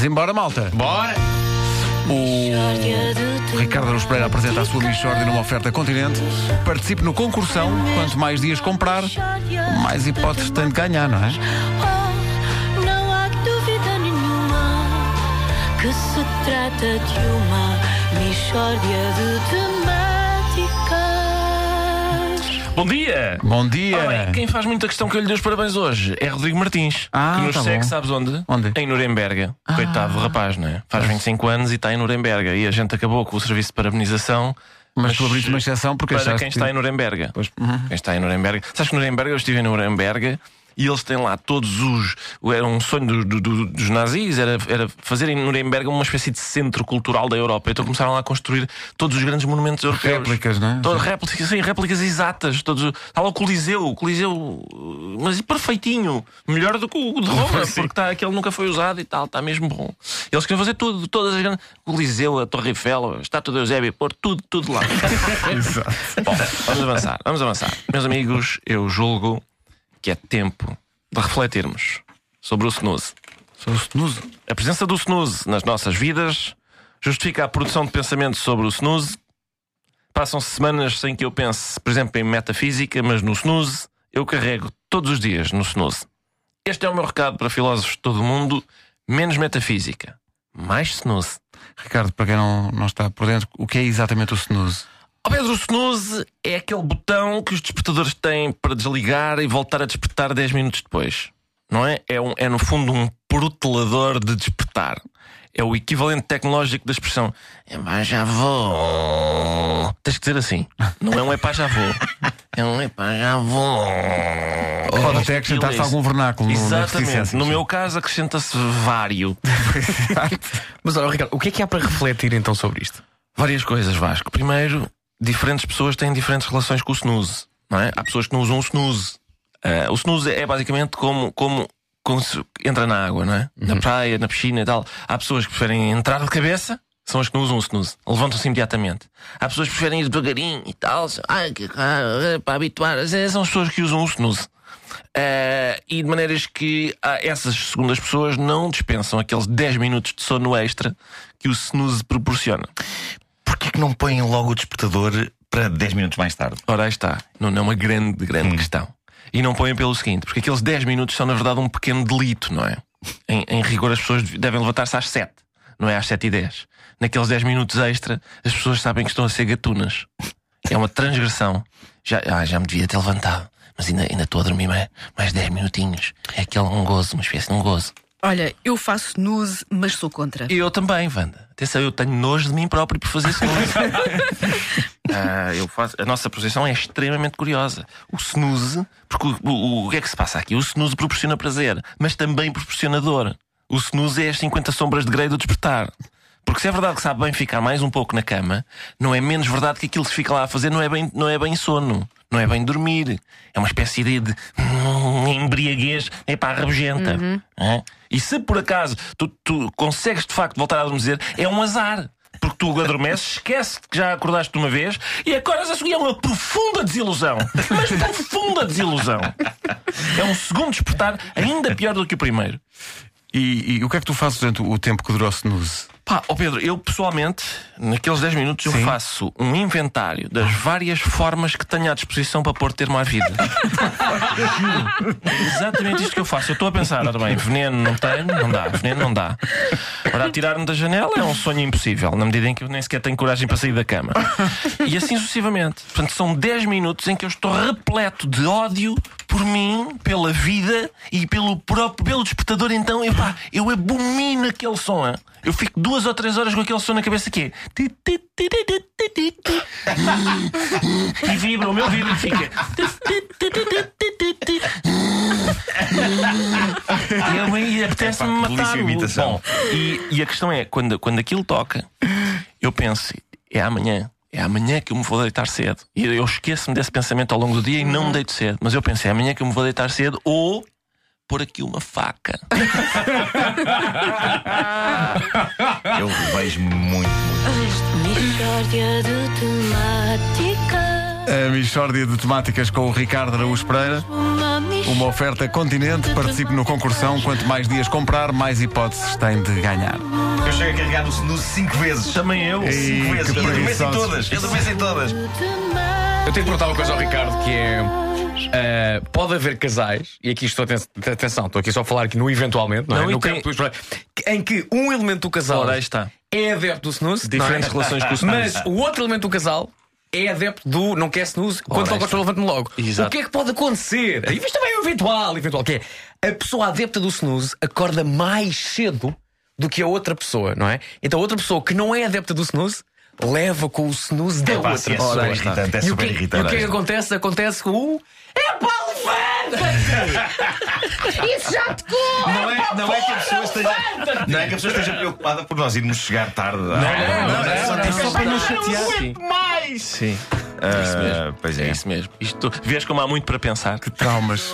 Zimbora, malta. Bora! O Ricardo Aruz Pereira apresenta a sua Michórdia numa oferta Continente. Participe no concursão. Quanto mais dias comprar, mais hipóteses tem de ganhar, não é? Oh, não há dúvida nenhuma que se trata de uma Michórdia de temáticas. Bom dia! Bom dia. Ora bem, quem faz muita questão que eu lhe dei os parabéns hoje é Rodrigo Martins. Ah, que nos tá segue, bom. sabes onde? Onde? Em Nuremberg. Coitado do rapaz, não é? Faz 25 anos e está em Nuremberg. E a gente acabou com o serviço de parabenização. Mas tu abriste uma exceção porque para quem que- está em Nuremberg. Quem está em Nuremberg. Sabes que Nuremberg, eu estive em Nuremberg e eles têm lá todos os. Era um sonho do- do- do- dos nazis, era, era fazer em Nuremberg uma espécie de centro cultural da Europa. Então começaram lá a construir todos os grandes monumentos europeus. Réplicas, não é? Réplicas, sim, réplicas exatas. Todos, está lá o Coliseu, o Coliseu, mas perfeitinho. Melhor do que o de Roma, porque está, aquele nunca foi usado e tal, está mesmo bom. Eles queriam fazer tudo, todas as grandes. O Coliseu, a Torre Eiffel, a Estátua de Eusébio, pôr tudo, tudo lá. Bom, vamos avançar, vamos avançar. Meus amigos, eu julgo que é tempo de refletirmos sobre o snooze. Sou o snooze. A presença do snooze nas nossas vidas justifica a produção de pensamentos sobre o snooze. Passam-se semanas sem que eu pense, por exemplo, em metafísica, mas no snooze eu carrego todos os dias no snooze. Este é o meu recado para filósofos de todo o mundo: menos metafísica, mais snooze. Ricardo, para quem não, não está por dentro, o que é exatamente o snooze? Pedro, o snooze é aquele botão que os despertadores têm para desligar e voltar a despertar 10 minutos depois. Não é? É, um- é no fundo um protelador de despertar. É o equivalente tecnológico da expressão Epá, já vou. Tens que dizer assim. Não é um epá, já vou. É um epá, já vou. Pode até acrescentar-se é algum vernáculo Exatamente. reticência. No meu caso, acrescenta-se vário. Mas olha, Ricardo, o que é que há para refletir então sobre isto? Várias coisas, Vasco. Primeiro, diferentes pessoas têm diferentes relações com o snooze. Não é? Há pessoas que não usam o snooze. Ah, o snooze é basicamente como, como, como se entra na água, não é? Na praia, na piscina e tal. Há pessoas que preferem entrar de cabeça, são as que não usam o snooze. Levantam-se imediatamente. Há pessoas que preferem ir devagarinho e tal. Ai, que, ah, para habituar. São as pessoas que usam o snooze. Ah, e de maneiras que ah, essas segundas pessoas não dispensam aqueles 10 minutos de sono extra que o snooze proporciona. Porquê é que não põem logo o despertador para 10 minutos mais tarde? Ora, aí está. Não, não é uma grande, grande questão. E não põem pelo seguinte, porque aqueles 10 minutos são, na verdade, um pequeno delito, não é? Em, em rigor, as pessoas devem levantar-se às 7, não é às 7 e 10. Naqueles 10 minutos extra, as pessoas sabem que estão a ser gatunas. É uma transgressão. Já, ah, já me devia ter levantado, mas ainda, ainda estou a dormir mais, mais 10 minutinhos. É aquele um gozo, uma espécie de um gozo. Olha, eu faço snooze, mas sou contra. E eu também, Wanda. Atenção, eu tenho nojo de mim próprio por fazer snooze. Ah, eu faço, a nossa posição é extremamente curiosa. O snooze, porque o, o- o que é que se passa aqui? O snooze proporciona prazer, mas também proporciona dor. O snooze é as 50 sombras de Grey do despertar. Porque se é verdade que sabe bem ficar mais um pouco na cama, não é menos verdade que aquilo que se fica lá a fazer não é bem, não é bem sono. Não é bem dormir. É uma espécie de, de hum, embriaguez é para rabugenta. É? E se por acaso tu, tu consegues de facto voltar a adormecer, é um azar. Porque tu adormeces, esquece que já acordaste de uma vez e acordas a seguir. É uma profunda desilusão. Mas profunda desilusão. É um segundo despertar ainda pior do que o primeiro. E, e o que é que tu fazes durante o tempo que durou o snooze? Pá, ó Pedro, eu pessoalmente, naqueles 10 minutos, eu Sim. faço um inventário das várias formas que tenho à disposição para pôr termo à vida. Exatamente isto que eu faço. Eu estou a pensar, ora bem, veneno não tenho, não dá, veneno não dá. Ora, atirar-me da janela é um sonho impossível, na medida em que eu nem sequer tenho coragem para sair da cama. E assim sucessivamente. Portanto, são 10 minutos em que eu estou repleto de ódio por mim, pela vida e pelo próprio pelo despertador. Então, epá, eu abomino aquele som. Eu fico duas ou três horas com aquele som na cabeça que é. E vibra, o meu vibra e fica. E E apetece-me matar o. Bom, e, e a questão é, quando, quando aquilo toca, eu penso, é amanhã. É amanhã que eu me vou deitar cedo. E eu esqueço-me desse pensamento ao longo do dia e não me deito cedo. Mas eu penso, é amanhã que eu me vou deitar cedo ou pôr aqui uma faca. Eu vejo muito, muito. De temáticas. A Michórdia de Temáticas com o Ricardo Araújo Pereira. Uma oferta continente. Participe no concursão. Quanto mais dias comprar, mais hipóteses tem de ganhar. Eu chego a carregar no snooze cinco vezes. Também eu. Ei, Cinco vezes. Eu adormeço em todas. Eu adormeço em todas. Eu tenho que perguntar uma coisa ao Ricardo que é. eh, pode haver casais, e aqui estou aten- atenção, estou aqui só a falar aqui no eventualmente, não, Não, é? e No tem- campo que- em que um elemento do casal Ora, aí está. é adepto do snooze, Diferentes não é? relações com o snooze. Mas o outro elemento do casal é adepto do não quer snooze, quando Ora, toca o está. levante-me logo. Exato. O que é que pode acontecer? E isto também é o eventual, eventual, que é a pessoa adepta do snooze acorda mais cedo do que a outra pessoa, não é? Então a outra pessoa que não é adepta do snooze leva com o snooze da Pá, outra sim, é super irritante. É E o que, e o irritante. que é que acontece? Acontece com o. É pá, levanta-te! Isso já te Não é, não é que a pessoa esteja. Não é que a pessoa esteja preocupada por nós irmos chegar tarde. Não, não, não, É só para nos Não chatear. aguento Sim. mais! Sim. Ah, isso mesmo. Pois É é. isso mesmo. Isto, vês como há muito para pensar. Traumas.